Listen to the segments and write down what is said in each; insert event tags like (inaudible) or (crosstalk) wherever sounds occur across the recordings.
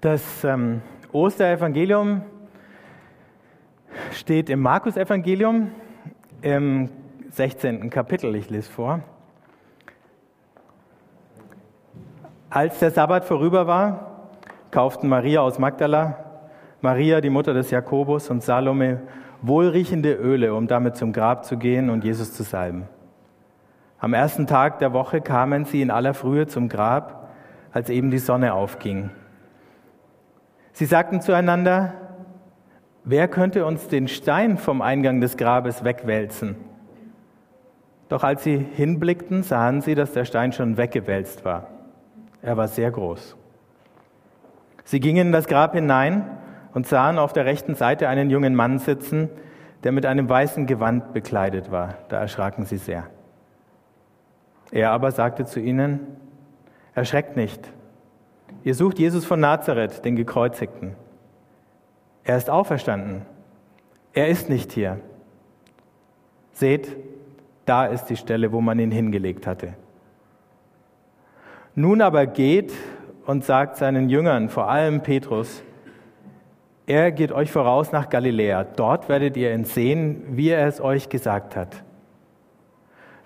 Das ähm, Osterevangelium steht im Markus-Evangelium im 16. Kapitel. Ich lese vor. Als der Sabbat vorüber war, kauften Maria aus Magdala, Maria, die Mutter des Jakobus und Salome wohlriechende Öle, um damit zum Grab zu gehen und Jesus zu salben. Am ersten Tag der Woche kamen sie in aller Frühe zum Grab, als eben die Sonne aufging. Sie sagten zueinander, wer könnte uns den Stein vom Eingang des Grabes wegwälzen? Doch als sie hinblickten, sahen sie, dass der Stein schon weggewälzt war. Er war sehr groß. Sie gingen in das Grab hinein und sahen auf der rechten Seite einen jungen Mann sitzen, der mit einem weißen Gewand bekleidet war. Da erschraken sie sehr. Er aber sagte zu ihnen, erschreckt nicht. Ihr sucht Jesus von Nazareth, den Gekreuzigten. Er ist auferstanden. Er ist nicht hier. Seht, da ist die Stelle, wo man ihn hingelegt hatte. Nun aber geht und sagt seinen Jüngern, vor allem Petrus, er geht euch voraus nach Galiläa. Dort werdet ihr ihn sehen, wie er es euch gesagt hat.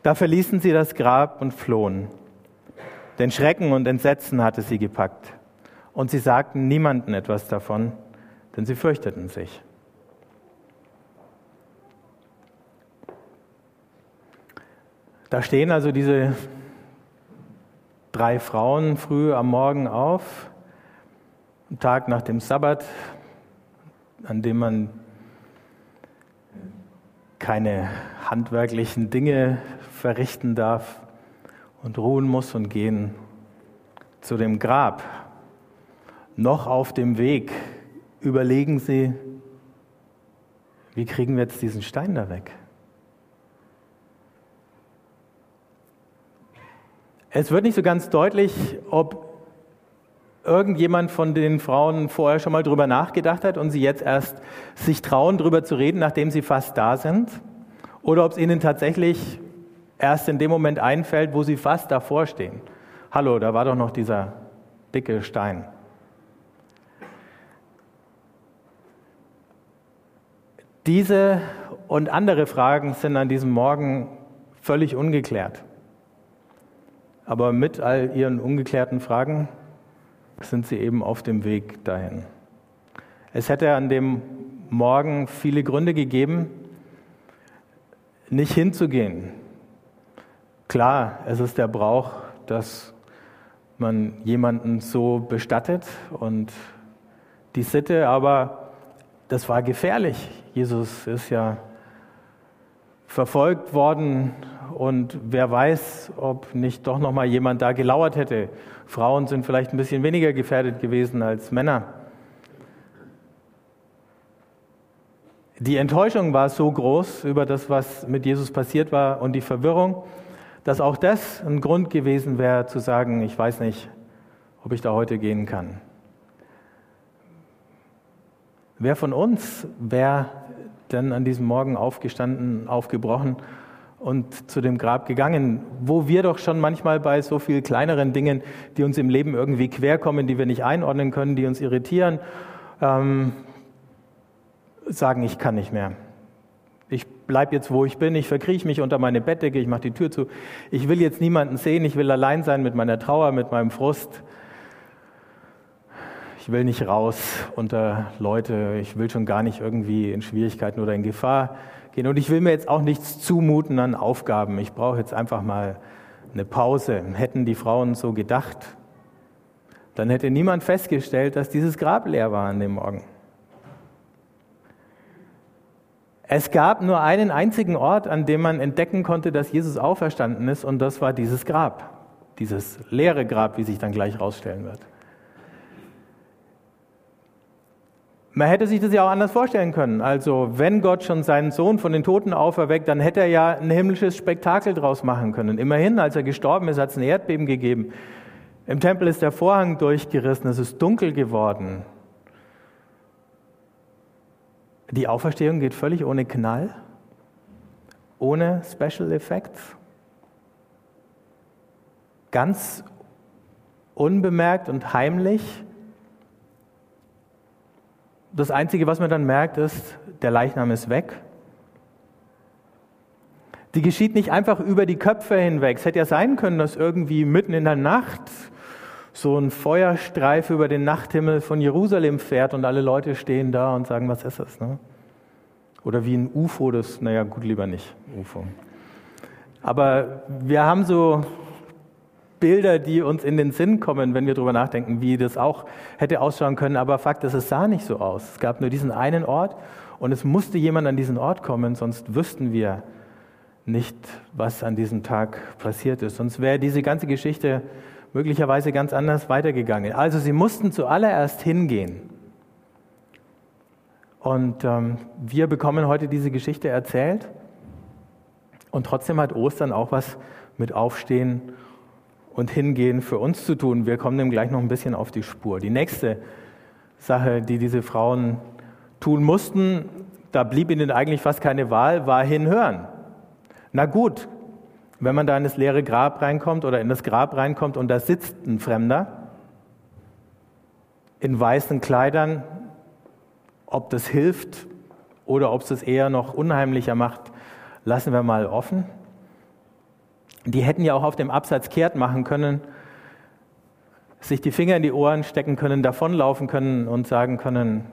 Da verließen sie das Grab und flohen. Denn Schrecken und Entsetzen hatte sie gepackt. Und sie sagten niemanden etwas davon, denn sie fürchteten sich. Da stehen also diese drei Frauen früh am Morgen auf, am Tag nach dem Sabbat, an dem man keine handwerklichen Dinge verrichten darf und ruhen muss und gehen zu dem Grab. Noch auf dem Weg überlegen sie, wie kriegen wir jetzt diesen Stein da weg? Es wird nicht so ganz deutlich, ob irgendjemand von den Frauen vorher schon mal drüber nachgedacht hat und sie jetzt erst sich trauen, drüber zu reden, nachdem sie fast da sind, oder ob es ihnen tatsächlich erst in dem Moment einfällt, wo sie fast davor stehen. Hallo, da war doch noch dieser dicke Stein. Diese und andere Fragen sind an diesem Morgen völlig ungeklärt. Aber mit all ihren ungeklärten Fragen sind sie eben auf dem Weg dahin. Es hätte an dem Morgen viele Gründe gegeben, nicht hinzugehen, Klar, es ist der Brauch, dass man jemanden so bestattet und die Sitte, aber das war gefährlich. Jesus ist ja verfolgt worden und wer weiß, ob nicht doch noch mal jemand da gelauert hätte. Frauen sind vielleicht ein bisschen weniger gefährdet gewesen als Männer. Die Enttäuschung war so groß über das, was mit Jesus passiert war und die Verwirrung, dass auch das ein Grund gewesen wäre zu sagen, ich weiß nicht, ob ich da heute gehen kann. Wer von uns wäre denn an diesem Morgen aufgestanden, aufgebrochen und zu dem Grab gegangen, wo wir doch schon manchmal bei so viel kleineren Dingen, die uns im Leben irgendwie querkommen, die wir nicht einordnen können, die uns irritieren, ähm, sagen, ich kann nicht mehr. Ich bleibe jetzt, wo ich bin, ich verkrieche mich unter meine Bettdecke, ich mache die Tür zu. Ich will jetzt niemanden sehen, ich will allein sein mit meiner Trauer, mit meinem Frust. Ich will nicht raus unter Leute, ich will schon gar nicht irgendwie in Schwierigkeiten oder in Gefahr gehen. Und ich will mir jetzt auch nichts zumuten an Aufgaben. Ich brauche jetzt einfach mal eine Pause. Hätten die Frauen so gedacht, dann hätte niemand festgestellt, dass dieses Grab leer war an dem Morgen. Es gab nur einen einzigen Ort, an dem man entdecken konnte, dass Jesus auferstanden ist, und das war dieses Grab, dieses leere Grab, wie sich dann gleich herausstellen wird. Man hätte sich das ja auch anders vorstellen können. Also, wenn Gott schon seinen Sohn von den Toten auferweckt, dann hätte er ja ein himmlisches Spektakel draus machen können. Immerhin, als er gestorben ist, hat es ein Erdbeben gegeben. Im Tempel ist der Vorhang durchgerissen, es ist dunkel geworden. Die Auferstehung geht völlig ohne Knall, ohne Special Effects, ganz unbemerkt und heimlich. Das Einzige, was man dann merkt, ist, der Leichnam ist weg. Die geschieht nicht einfach über die Köpfe hinweg. Es hätte ja sein können, dass irgendwie mitten in der Nacht so ein Feuerstreif über den Nachthimmel von Jerusalem fährt und alle Leute stehen da und sagen, was ist das? Ne? Oder wie ein UFO, das, naja, gut, lieber nicht, UFO. Aber wir haben so Bilder, die uns in den Sinn kommen, wenn wir darüber nachdenken, wie das auch hätte ausschauen können. Aber Fakt ist, es sah nicht so aus. Es gab nur diesen einen Ort und es musste jemand an diesen Ort kommen, sonst wüssten wir nicht, was an diesem Tag passiert ist. Sonst wäre diese ganze Geschichte möglicherweise ganz anders weitergegangen. Also sie mussten zuallererst hingehen. Und ähm, wir bekommen heute diese Geschichte erzählt. Und trotzdem hat Ostern auch was mit Aufstehen und Hingehen für uns zu tun. Wir kommen dem gleich noch ein bisschen auf die Spur. Die nächste Sache, die diese Frauen tun mussten, da blieb ihnen eigentlich fast keine Wahl, war hinhören. Na gut, wenn man da in das leere Grab reinkommt oder in das Grab reinkommt und da sitzt ein Fremder in weißen Kleidern, ob das hilft oder ob es das eher noch unheimlicher macht, lassen wir mal offen. Die hätten ja auch auf dem Absatz kehrt machen können, sich die Finger in die Ohren stecken können, davonlaufen können und sagen können,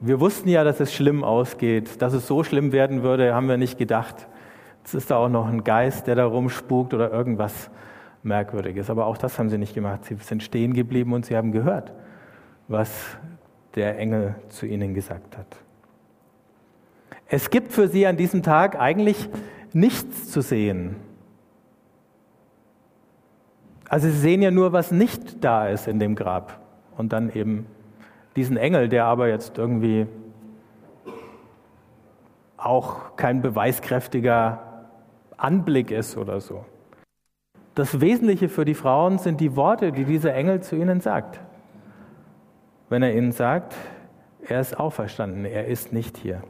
wir wussten ja, dass es schlimm ausgeht. Dass es so schlimm werden würde, haben wir nicht gedacht. Jetzt ist da auch noch ein Geist, der da rumspukt oder irgendwas Merkwürdiges. Aber auch das haben sie nicht gemacht. Sie sind stehen geblieben und sie haben gehört, was der Engel zu ihnen gesagt hat. Es gibt für sie an diesem Tag eigentlich nichts zu sehen. Also sie sehen ja nur, was nicht da ist in dem Grab. Und dann eben diesen Engel, der aber jetzt irgendwie auch kein beweiskräftiger Anblick ist oder so. Das Wesentliche für die Frauen sind die Worte, die dieser Engel zu ihnen sagt. Wenn er ihnen sagt, er ist auferstanden, er ist nicht hier.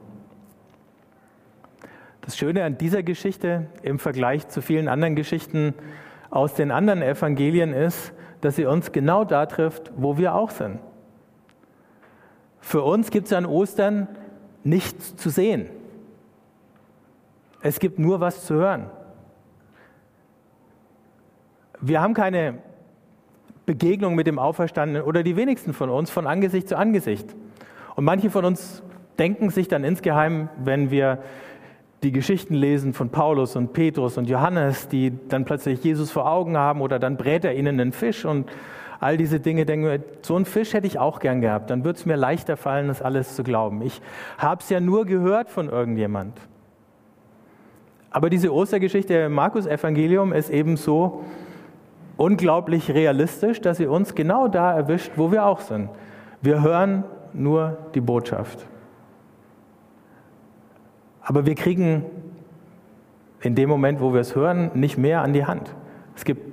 Das Schöne an dieser Geschichte im Vergleich zu vielen anderen Geschichten aus den anderen Evangelien ist, dass sie uns genau da trifft, wo wir auch sind. Für uns gibt es an Ostern nichts zu sehen. Es gibt nur was zu hören. Wir haben keine Begegnung mit dem Auferstandenen oder die wenigsten von uns von Angesicht zu Angesicht. Und manche von uns denken sich dann insgeheim, wenn wir die Geschichten lesen von Paulus und Petrus und Johannes, die dann plötzlich Jesus vor Augen haben oder dann brät er ihnen einen Fisch und all diese Dinge, denken wir, so einen Fisch hätte ich auch gern gehabt, dann würde es mir leichter fallen, das alles zu glauben. Ich habe es ja nur gehört von irgendjemand. Aber diese Ostergeschichte im Markus-Evangelium ist eben so unglaublich realistisch, dass sie uns genau da erwischt, wo wir auch sind. Wir hören nur die Botschaft. Aber wir kriegen in dem Moment, wo wir es hören, nicht mehr an die Hand. Es gibt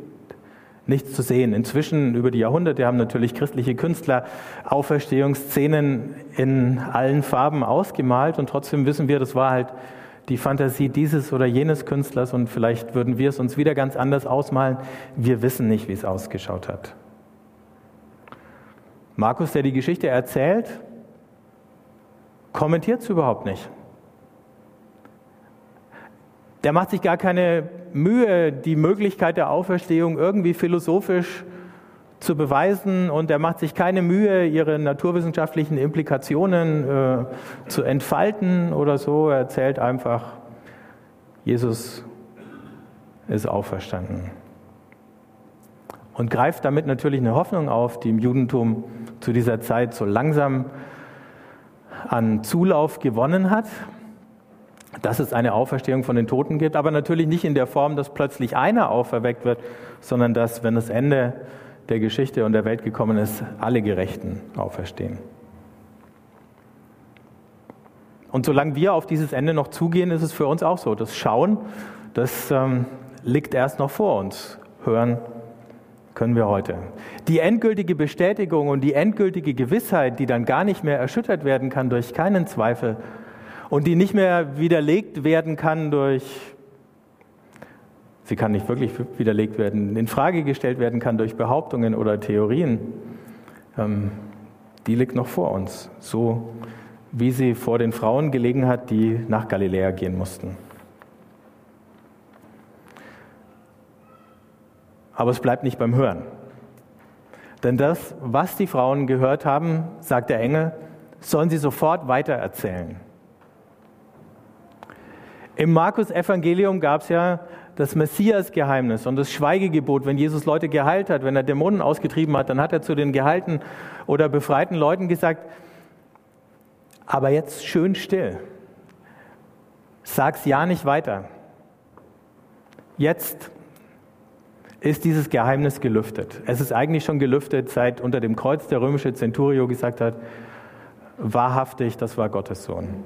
nichts zu sehen. Inzwischen über die Jahrhunderte haben natürlich christliche Künstler Auferstehungsszenen in allen Farben ausgemalt und trotzdem wissen wir, das war halt die Fantasie dieses oder jenes Künstlers und vielleicht würden wir es uns wieder ganz anders ausmalen. Wir wissen nicht, wie es ausgeschaut hat. Markus, der die Geschichte erzählt, kommentiert es überhaupt nicht. Der macht sich gar keine Mühe, die Möglichkeit der Auferstehung irgendwie philosophisch zu beweisen und er macht sich keine Mühe, ihre naturwissenschaftlichen Implikationen äh, zu entfalten oder so. Er erzählt einfach, Jesus ist auferstanden. Und greift damit natürlich eine Hoffnung auf, die im Judentum zu dieser Zeit so langsam an Zulauf gewonnen hat dass es eine Auferstehung von den Toten gibt, aber natürlich nicht in der Form, dass plötzlich einer auferweckt wird, sondern dass, wenn das Ende der Geschichte und der Welt gekommen ist, alle Gerechten auferstehen. Und solange wir auf dieses Ende noch zugehen, ist es für uns auch so. Das Schauen, das ähm, liegt erst noch vor uns. Hören können wir heute. Die endgültige Bestätigung und die endgültige Gewissheit, die dann gar nicht mehr erschüttert werden kann durch keinen Zweifel, und die nicht mehr widerlegt werden kann durch, sie kann nicht wirklich widerlegt werden, in Frage gestellt werden kann durch Behauptungen oder Theorien. Ähm, die liegt noch vor uns, so wie sie vor den Frauen gelegen hat, die nach Galiläa gehen mussten. Aber es bleibt nicht beim Hören. Denn das, was die Frauen gehört haben, sagt der Engel, sollen sie sofort weitererzählen. Im Markus-Evangelium gab es ja das Messias-Geheimnis und das Schweigegebot. Wenn Jesus Leute geheilt hat, wenn er Dämonen ausgetrieben hat, dann hat er zu den geheilten oder befreiten Leuten gesagt, aber jetzt schön still. Sag's ja nicht weiter. Jetzt ist dieses Geheimnis gelüftet. Es ist eigentlich schon gelüftet, seit unter dem Kreuz der römische Centurio gesagt hat, wahrhaftig, das war Gottes Sohn.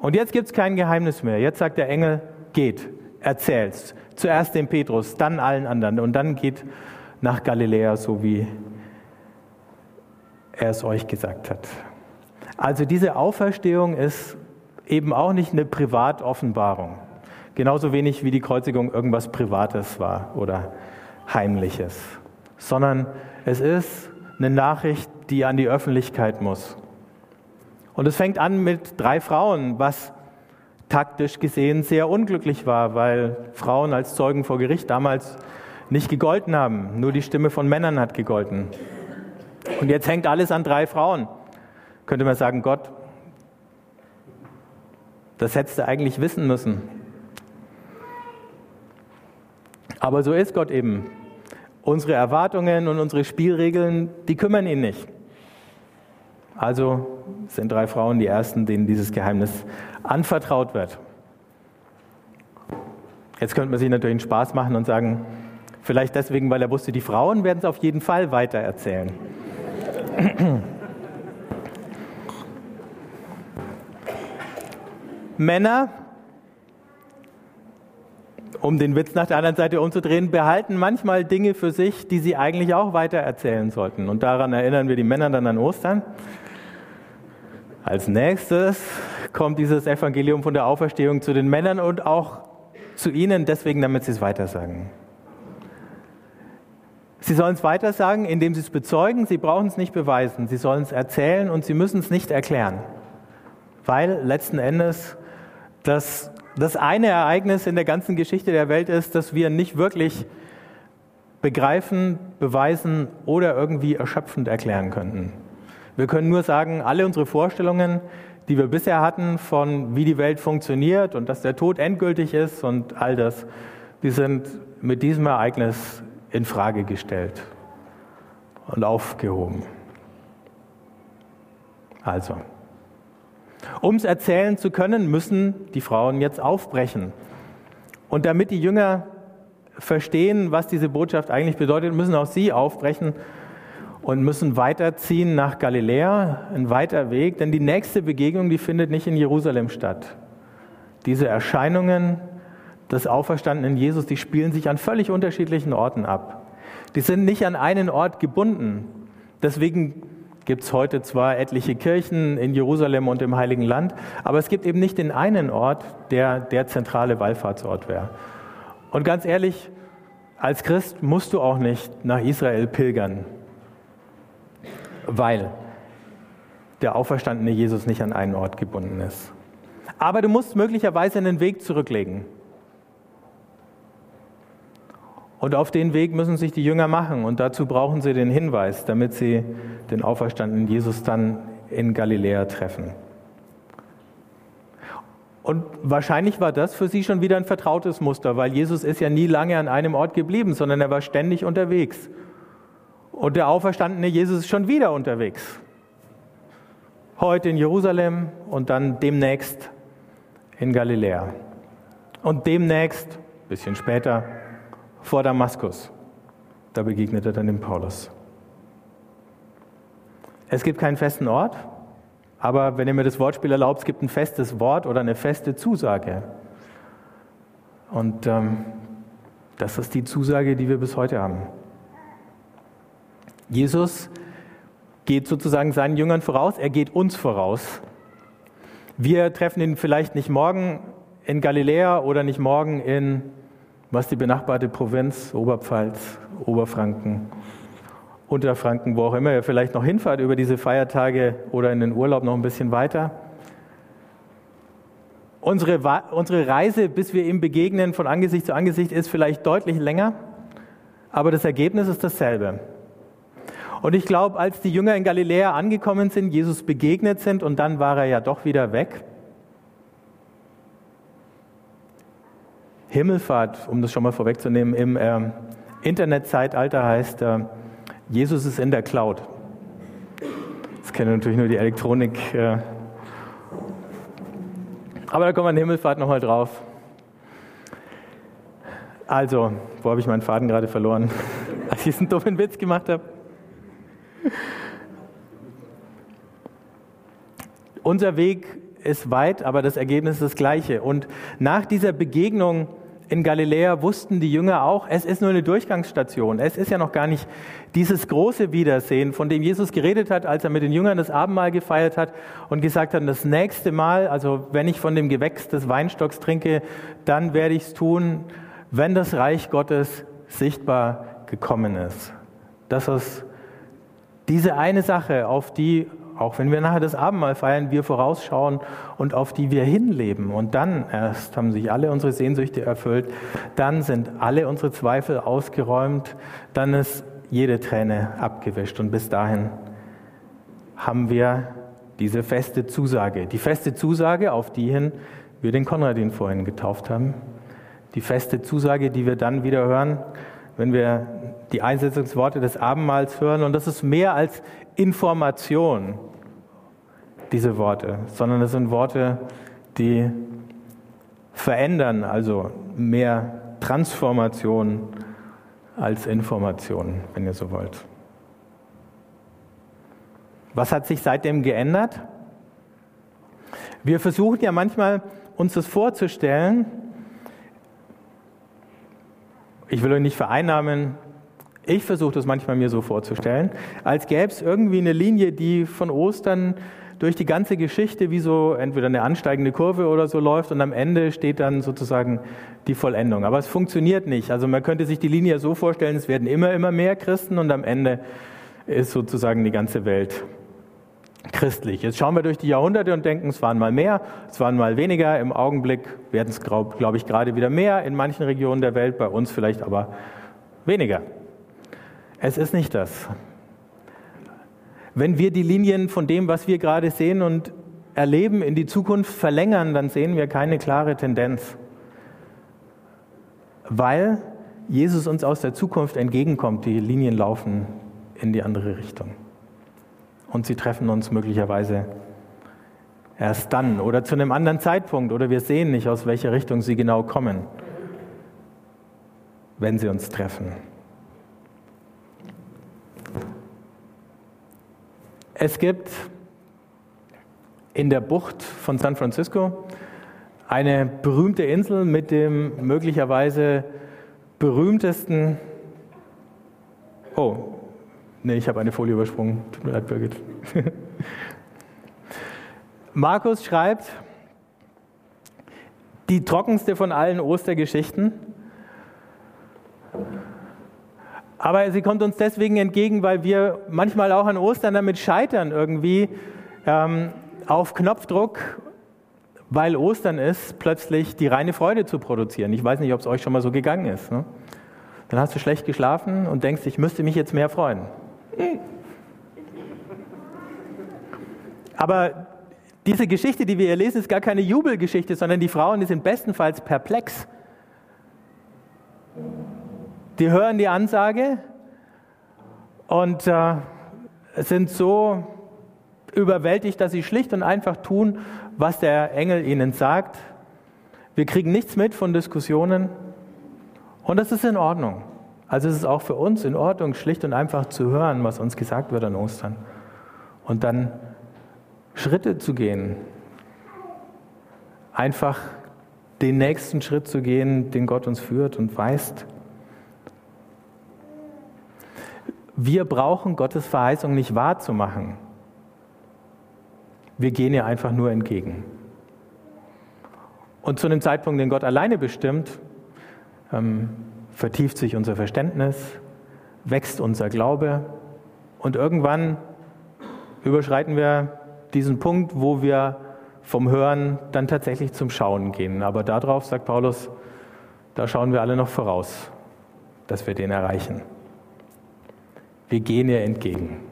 Und jetzt gibt es kein Geheimnis mehr. Jetzt sagt der Engel, geht, erzähl's. Zuerst dem Petrus, dann allen anderen und dann geht nach Galiläa, so wie er es euch gesagt hat. Also diese Auferstehung ist eben auch nicht eine Privatoffenbarung. Genauso wenig wie die Kreuzigung irgendwas Privates war oder Heimliches, sondern es ist eine Nachricht, die an die Öffentlichkeit muss. Und es fängt an mit drei Frauen, was taktisch gesehen sehr unglücklich war, weil Frauen als Zeugen vor Gericht damals nicht gegolten haben. Nur die Stimme von Männern hat gegolten. Und jetzt hängt alles an drei Frauen. Könnte man sagen, Gott, das hättest du eigentlich wissen müssen. Aber so ist Gott eben. Unsere Erwartungen und unsere Spielregeln, die kümmern ihn nicht. Also sind drei Frauen die ersten, denen dieses Geheimnis anvertraut wird. Jetzt könnte man sich natürlich einen Spaß machen und sagen, vielleicht deswegen, weil er wusste, die Frauen werden es auf jeden Fall weiter erzählen. (clears throat) Männer, um den Witz nach der anderen Seite umzudrehen, behalten manchmal Dinge für sich, die sie eigentlich auch weiter erzählen sollten. Und daran erinnern wir die Männer dann an Ostern. Als nächstes kommt dieses Evangelium von der Auferstehung zu den Männern und auch zu ihnen, deswegen damit sie es weitersagen. Sie sollen es weitersagen, indem sie es bezeugen. Sie brauchen es nicht beweisen. Sie sollen es erzählen und sie müssen es nicht erklären. Weil letzten Endes das, das eine Ereignis in der ganzen Geschichte der Welt ist, dass wir nicht wirklich begreifen, beweisen oder irgendwie erschöpfend erklären könnten. Wir können nur sagen, alle unsere Vorstellungen, die wir bisher hatten von wie die Welt funktioniert und dass der Tod endgültig ist und all das, die sind mit diesem Ereignis in Frage gestellt und aufgehoben. Also, um es erzählen zu können, müssen die Frauen jetzt aufbrechen. Und damit die Jünger verstehen, was diese Botschaft eigentlich bedeutet, müssen auch sie aufbrechen und müssen weiterziehen nach Galiläa, ein weiter Weg, denn die nächste Begegnung, die findet nicht in Jerusalem statt. Diese Erscheinungen des auferstandenen Jesus, die spielen sich an völlig unterschiedlichen Orten ab. Die sind nicht an einen Ort gebunden. Deswegen gibt es heute zwar etliche Kirchen in Jerusalem und im Heiligen Land, aber es gibt eben nicht den einen Ort, der der zentrale Wallfahrtsort wäre. Und ganz ehrlich, als Christ musst du auch nicht nach Israel pilgern weil der auferstandene Jesus nicht an einen Ort gebunden ist. Aber du musst möglicherweise einen Weg zurücklegen. Und auf den Weg müssen sich die Jünger machen. Und dazu brauchen sie den Hinweis, damit sie den auferstandenen Jesus dann in Galiläa treffen. Und wahrscheinlich war das für sie schon wieder ein vertrautes Muster, weil Jesus ist ja nie lange an einem Ort geblieben, sondern er war ständig unterwegs. Und der auferstandene Jesus ist schon wieder unterwegs. Heute in Jerusalem und dann demnächst in Galiläa. Und demnächst, ein bisschen später, vor Damaskus. Da begegnet er dann dem Paulus. Es gibt keinen festen Ort, aber wenn ihr mir das Wortspiel erlaubt, es gibt ein festes Wort oder eine feste Zusage. Und ähm, das ist die Zusage, die wir bis heute haben. Jesus geht sozusagen seinen Jüngern voraus, er geht uns voraus. Wir treffen ihn vielleicht nicht morgen in Galiläa oder nicht morgen in, was die benachbarte Provinz, Oberpfalz, Oberfranken Unterfranken, wo auch immer ihr vielleicht noch hinfahrt über diese Feiertage oder in den Urlaub noch ein bisschen weiter. Unsere, unsere Reise, bis wir ihm begegnen, von Angesicht zu Angesicht, ist vielleicht deutlich länger, aber das Ergebnis ist dasselbe. Und ich glaube, als die Jünger in Galiläa angekommen sind, Jesus begegnet sind und dann war er ja doch wieder weg. Himmelfahrt, um das schon mal vorwegzunehmen, im äh, Internetzeitalter heißt, äh, Jesus ist in der Cloud. Das kennen natürlich nur die Elektronik. Äh, aber da kommen wir in Himmelfahrt nochmal drauf. Also, wo habe ich meinen Faden gerade verloren? (laughs) Als ich diesen dummen Witz gemacht habe. (laughs) Unser Weg ist weit, aber das Ergebnis ist das gleiche. Und nach dieser Begegnung in Galiläa wussten die Jünger auch, es ist nur eine Durchgangsstation. Es ist ja noch gar nicht dieses große Wiedersehen, von dem Jesus geredet hat, als er mit den Jüngern das Abendmahl gefeiert hat und gesagt hat, das nächste Mal, also wenn ich von dem Gewächs des Weinstocks trinke, dann werde ich es tun, wenn das Reich Gottes sichtbar gekommen ist. Das ist diese eine Sache, auf die auch wenn wir nachher das Abendmahl feiern, wir vorausschauen und auf die wir hinleben. Und dann erst haben sich alle unsere Sehnsüchte erfüllt, dann sind alle unsere Zweifel ausgeräumt, dann ist jede Träne abgewischt. Und bis dahin haben wir diese feste Zusage. Die feste Zusage, auf die hin wir den Konradin vorhin getauft haben. Die feste Zusage, die wir dann wieder hören, wenn wir die Einsetzungsworte des Abendmahls hören. Und das ist mehr als Information, diese Worte, sondern es sind Worte, die verändern, also mehr Transformation als Information, wenn ihr so wollt. Was hat sich seitdem geändert? Wir versuchen ja manchmal, uns das vorzustellen. Ich will euch nicht vereinnahmen, ich versuche das manchmal mir so vorzustellen, als gäbe es irgendwie eine Linie, die von Ostern durch die ganze Geschichte wie so entweder eine ansteigende Kurve oder so läuft und am Ende steht dann sozusagen die Vollendung. Aber es funktioniert nicht. Also man könnte sich die Linie so vorstellen, es werden immer, immer mehr Christen und am Ende ist sozusagen die ganze Welt christlich. Jetzt schauen wir durch die Jahrhunderte und denken, es waren mal mehr, es waren mal weniger. Im Augenblick werden es, glaube glaub ich, gerade wieder mehr in manchen Regionen der Welt, bei uns vielleicht aber weniger. Es ist nicht das. Wenn wir die Linien von dem, was wir gerade sehen und erleben, in die Zukunft verlängern, dann sehen wir keine klare Tendenz. Weil Jesus uns aus der Zukunft entgegenkommt. Die Linien laufen in die andere Richtung. Und sie treffen uns möglicherweise erst dann oder zu einem anderen Zeitpunkt oder wir sehen nicht, aus welcher Richtung sie genau kommen, wenn sie uns treffen. Es gibt in der Bucht von San Francisco eine berühmte Insel mit dem möglicherweise berühmtesten. Oh, nee, ich habe eine Folie übersprungen. Tut mir leid, Birgit. (laughs) Markus schreibt, die trockenste von allen Ostergeschichten aber sie kommt uns deswegen entgegen, weil wir manchmal auch an Ostern damit scheitern, irgendwie ähm, auf Knopfdruck, weil Ostern ist, plötzlich die reine Freude zu produzieren. Ich weiß nicht, ob es euch schon mal so gegangen ist. Ne? Dann hast du schlecht geschlafen und denkst, ich müsste mich jetzt mehr freuen. Aber diese Geschichte, die wir hier lesen, ist gar keine Jubelgeschichte, sondern die Frauen, sind bestenfalls perplex. Die hören die Ansage und äh, sind so überwältigt, dass sie schlicht und einfach tun, was der Engel ihnen sagt. Wir kriegen nichts mit von Diskussionen und das ist in Ordnung. Also es ist auch für uns in Ordnung, schlicht und einfach zu hören, was uns gesagt wird an Ostern und dann Schritte zu gehen, einfach den nächsten Schritt zu gehen, den Gott uns führt und weist. Wir brauchen Gottes Verheißung nicht wahrzumachen. Wir gehen ihr einfach nur entgegen. Und zu einem Zeitpunkt, den Gott alleine bestimmt, ähm, vertieft sich unser Verständnis, wächst unser Glaube Und irgendwann überschreiten wir diesen Punkt, wo wir vom Hören dann tatsächlich zum Schauen gehen. Aber darauf, sagt Paulus, da schauen wir alle noch voraus, dass wir den erreichen. Wir gehen ihr entgegen.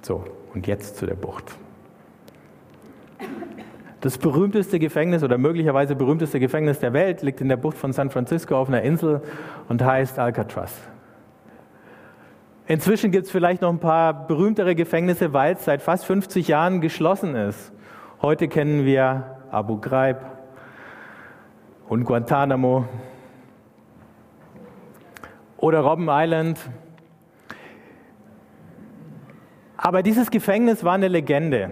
So, und jetzt zu der Bucht. Das berühmteste Gefängnis oder möglicherweise berühmteste Gefängnis der Welt liegt in der Bucht von San Francisco auf einer Insel und heißt Alcatraz. Inzwischen gibt es vielleicht noch ein paar berühmtere Gefängnisse, weil es seit fast 50 Jahren geschlossen ist. Heute kennen wir Abu Ghraib und Guantanamo oder Robben Island. Aber dieses Gefängnis war eine Legende.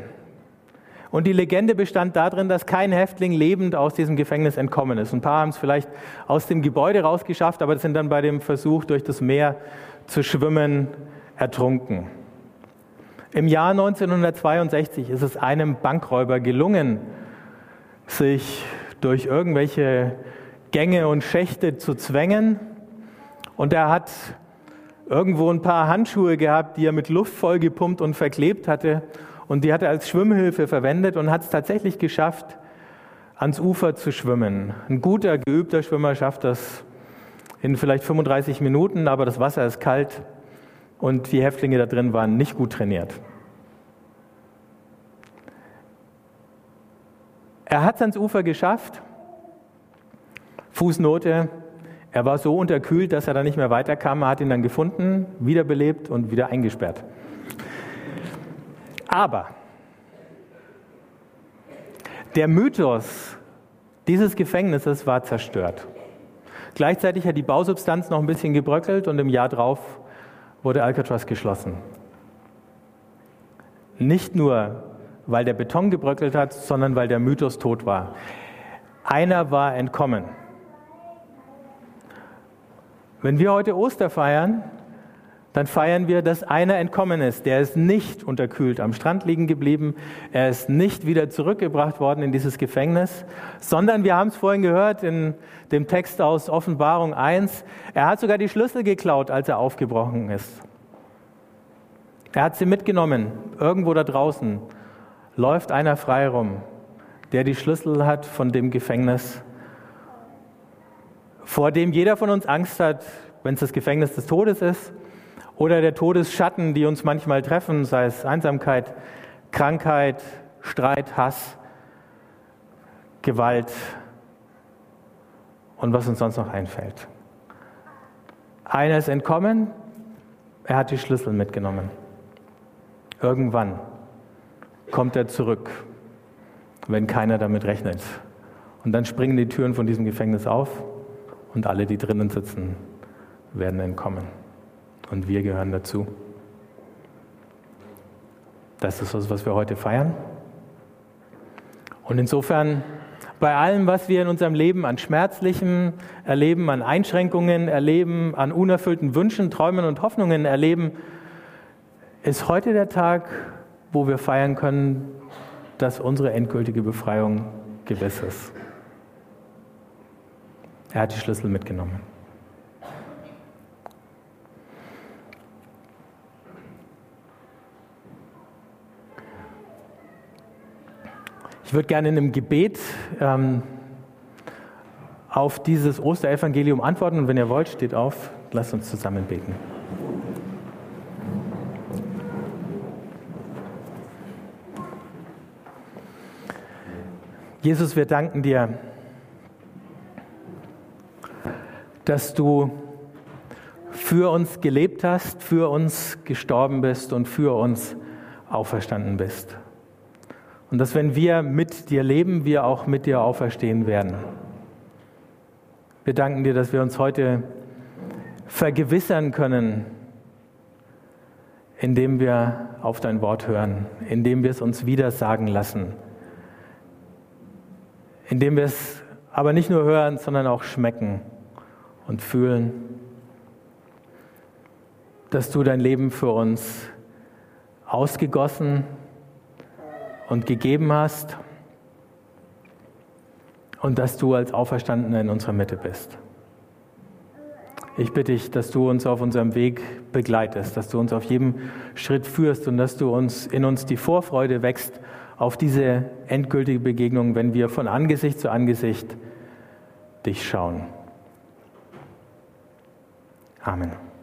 Und die Legende bestand darin, dass kein Häftling lebend aus diesem Gefängnis entkommen ist. Ein paar haben es vielleicht aus dem Gebäude rausgeschafft, aber sind dann bei dem Versuch, durch das Meer zu schwimmen, ertrunken. Im Jahr 1962 ist es einem Bankräuber gelungen, sich durch irgendwelche Gänge und Schächte zu zwängen. Und er hat irgendwo ein paar Handschuhe gehabt, die er mit Luft vollgepumpt und verklebt hatte. Und die hat er als Schwimmhilfe verwendet und hat es tatsächlich geschafft, ans Ufer zu schwimmen. Ein guter, geübter Schwimmer schafft das in vielleicht 35 Minuten, aber das Wasser ist kalt und die Häftlinge da drin waren nicht gut trainiert. Er hat es ans Ufer geschafft. Fußnote, er war so unterkühlt, dass er da nicht mehr weiterkam. Er hat ihn dann gefunden, wiederbelebt und wieder eingesperrt. Aber der Mythos dieses Gefängnisses war zerstört. Gleichzeitig hat die Bausubstanz noch ein bisschen gebröckelt und im Jahr drauf wurde Alcatraz geschlossen. Nicht nur, weil der Beton gebröckelt hat, sondern weil der Mythos tot war. Einer war entkommen. Wenn wir heute Oster feiern, dann feiern wir, dass einer entkommen ist. Der ist nicht unterkühlt am Strand liegen geblieben. Er ist nicht wieder zurückgebracht worden in dieses Gefängnis, sondern wir haben es vorhin gehört in dem Text aus Offenbarung 1. Er hat sogar die Schlüssel geklaut, als er aufgebrochen ist. Er hat sie mitgenommen. Irgendwo da draußen läuft einer frei rum, der die Schlüssel hat von dem Gefängnis, vor dem jeder von uns Angst hat, wenn es das Gefängnis des Todes ist oder der Todesschatten, die uns manchmal treffen, sei es Einsamkeit, Krankheit, Streit, Hass, Gewalt und was uns sonst noch einfällt. Einer ist entkommen, er hat die Schlüssel mitgenommen. Irgendwann kommt er zurück, wenn keiner damit rechnet. Und dann springen die Türen von diesem Gefängnis auf und alle, die drinnen sitzen, werden entkommen und wir gehören dazu. Das ist das, was wir heute feiern. Und insofern, bei allem, was wir in unserem Leben an Schmerzlichem erleben, an Einschränkungen erleben, an unerfüllten Wünschen, Träumen und Hoffnungen erleben, ist heute der Tag, wo wir feiern können, dass unsere endgültige Befreiung gewiss ist. Er hat die Schlüssel mitgenommen. Ich würde gerne in einem Gebet ähm, auf dieses Osterevangelium antworten und wenn ihr wollt, steht auf, lasst uns zusammen beten. Jesus, wir danken dir, dass du für uns gelebt hast, für uns gestorben bist und für uns auferstanden bist. Und dass wenn wir mit dir leben, wir auch mit dir auferstehen werden. Wir danken dir, dass wir uns heute vergewissern können, indem wir auf dein Wort hören, indem wir es uns wieder sagen lassen, indem wir es aber nicht nur hören, sondern auch schmecken und fühlen, dass du dein Leben für uns ausgegossen und gegeben hast und dass du als Auferstandener in unserer Mitte bist. Ich bitte dich, dass du uns auf unserem Weg begleitest, dass du uns auf jedem Schritt führst und dass du uns in uns die Vorfreude wächst auf diese endgültige Begegnung, wenn wir von Angesicht zu Angesicht dich schauen. Amen.